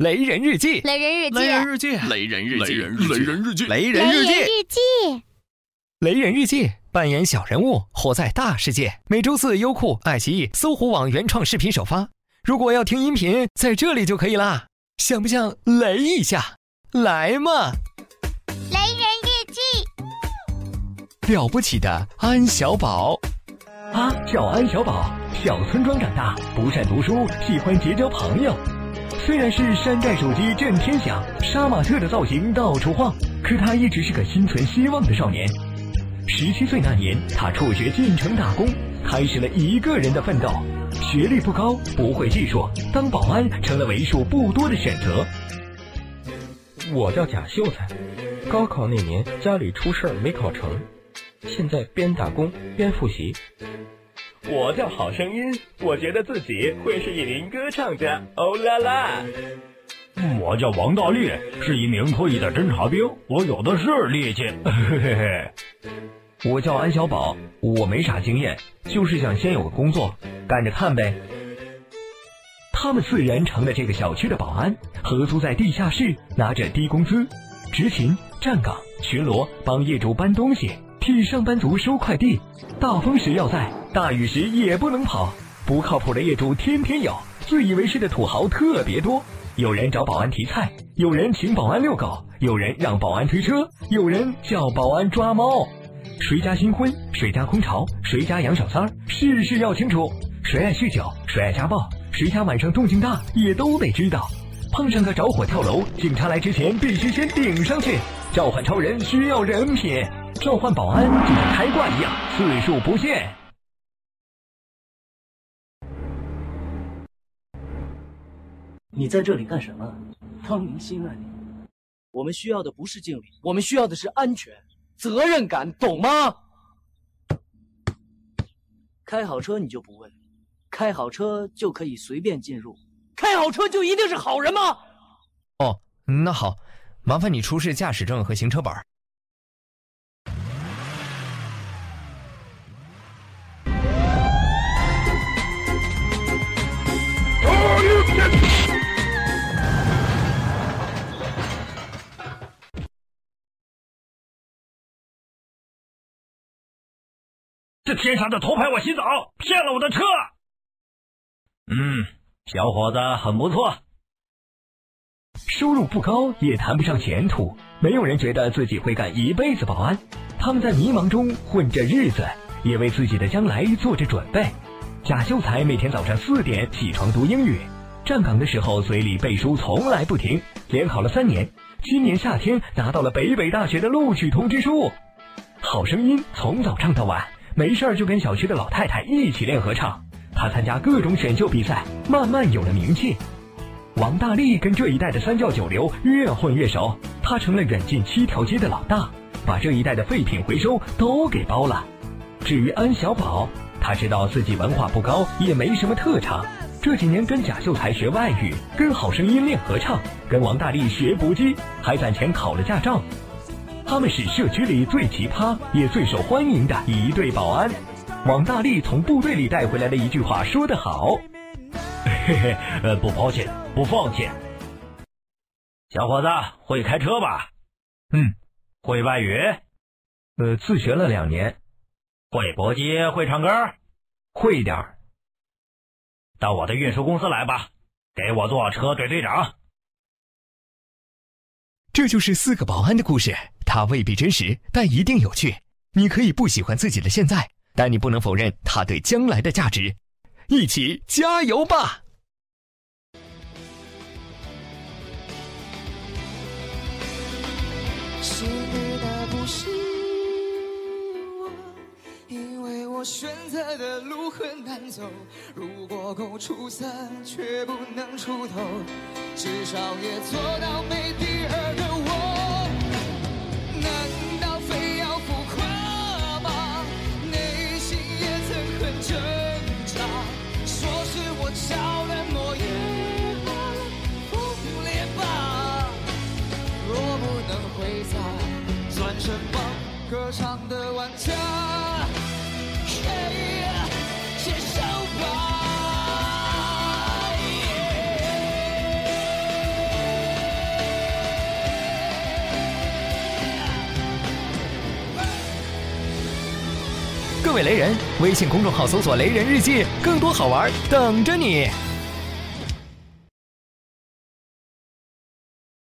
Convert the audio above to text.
雷人日记，雷人日记，雷人日记，雷人日记，雷人日记，雷人日记，日记，雷人日记，扮演小人物，活在大世界。每周四，优酷、爱奇艺、搜狐网原创视频首发。如果要听音频，在这里就可以啦。想不想雷一下？来嘛！雷人日记，了不起的安小宝，他叫安小宝，小村庄长大，不善读书，喜欢结交朋友。虽然是山寨手机震天响，杀马特的造型到处晃，可他一直是个心存希望的少年。十七岁那年，他辍学进城打工，开始了一个人的奋斗。学历不高，不会技术，当保安成了为数不多的选择。我叫贾秀才，高考那年家里出事儿没考成，现在边打工边复习。我叫好声音，我觉得自己会是一名歌唱家。欧啦啦！我叫王大力，是一名退役的侦察兵，我有的是力气。嘿嘿嘿。我叫安小宝，我没啥经验，就是想先有个工作，干着看呗。他们四人成了这个小区的保安，合租在地下室，拿着低工资，执勤、站岗、巡逻，帮业主搬东西，替上班族收快递。大风时要在，大雨时也不能跑。不靠谱的业主天天有，自以为是的土豪特别多。有人找保安提菜，有人请保安遛狗，有人让保安推车，有人叫保安抓猫。谁家新婚，谁家空巢，谁家养小三儿，事事要清楚。谁爱酗酒，谁爱家暴，谁家晚上动静大，也都得知道。碰上个着火跳楼，警察来之前必须先顶上去。召唤超人需要人品，召唤保安就像开挂一样，次数不限。你在这里干什么？当明星啊你！我们需要的不是敬礼，我们需要的是安全。责任感，懂吗？开好车你就不问，开好车就可以随便进入，开好车就一定是好人吗？哦，那好，麻烦你出示驾驶证和行车本。这天上的偷拍我洗澡，骗了我的车。嗯，小伙子很不错，收入不高也谈不上前途。没有人觉得自己会干一辈子保安，他们在迷茫中混着日子，也为自己的将来做着准备。贾秀才每天早上四点起床读英语，站岗的时候嘴里背书从来不停，连考了三年，今年夏天拿到了北北大学的录取通知书。好声音从早唱到晚。没事儿就跟小区的老太太一起练合唱，他参加各种选秀比赛，慢慢有了名气。王大力跟这一代的三教九流越混越熟，他成了远近七条街的老大，把这一代的废品回收都给包了。至于安小宝，他知道自己文化不高，也没什么特长，这几年跟贾秀才学外语，跟好声音练合唱，跟王大力学搏击，还攒钱考了驾照。他们是社区里最奇葩也最受欢迎的一对保安。王大力从部队里带回来的一句话说得好：“嘿嘿，呃，不抛弃，不放弃。”小伙子会开车吧？嗯。会外语？呃，自学了两年。会搏击？会唱歌？会点儿。到我的运输公司来吧，给我做车队队长。这就是四个保安的故事。它未必真实，但一定有趣。你可以不喜欢自己的现在，但你不能否认它对将来的价值。一起加油吧！是你的不是我，因为我选择的路很难走。如果够出色，却不能出头，至少也做到没第二个在算城堡歌唱的玩家。各位雷人，微信公众号搜索“雷人日记”，更多好玩等着你。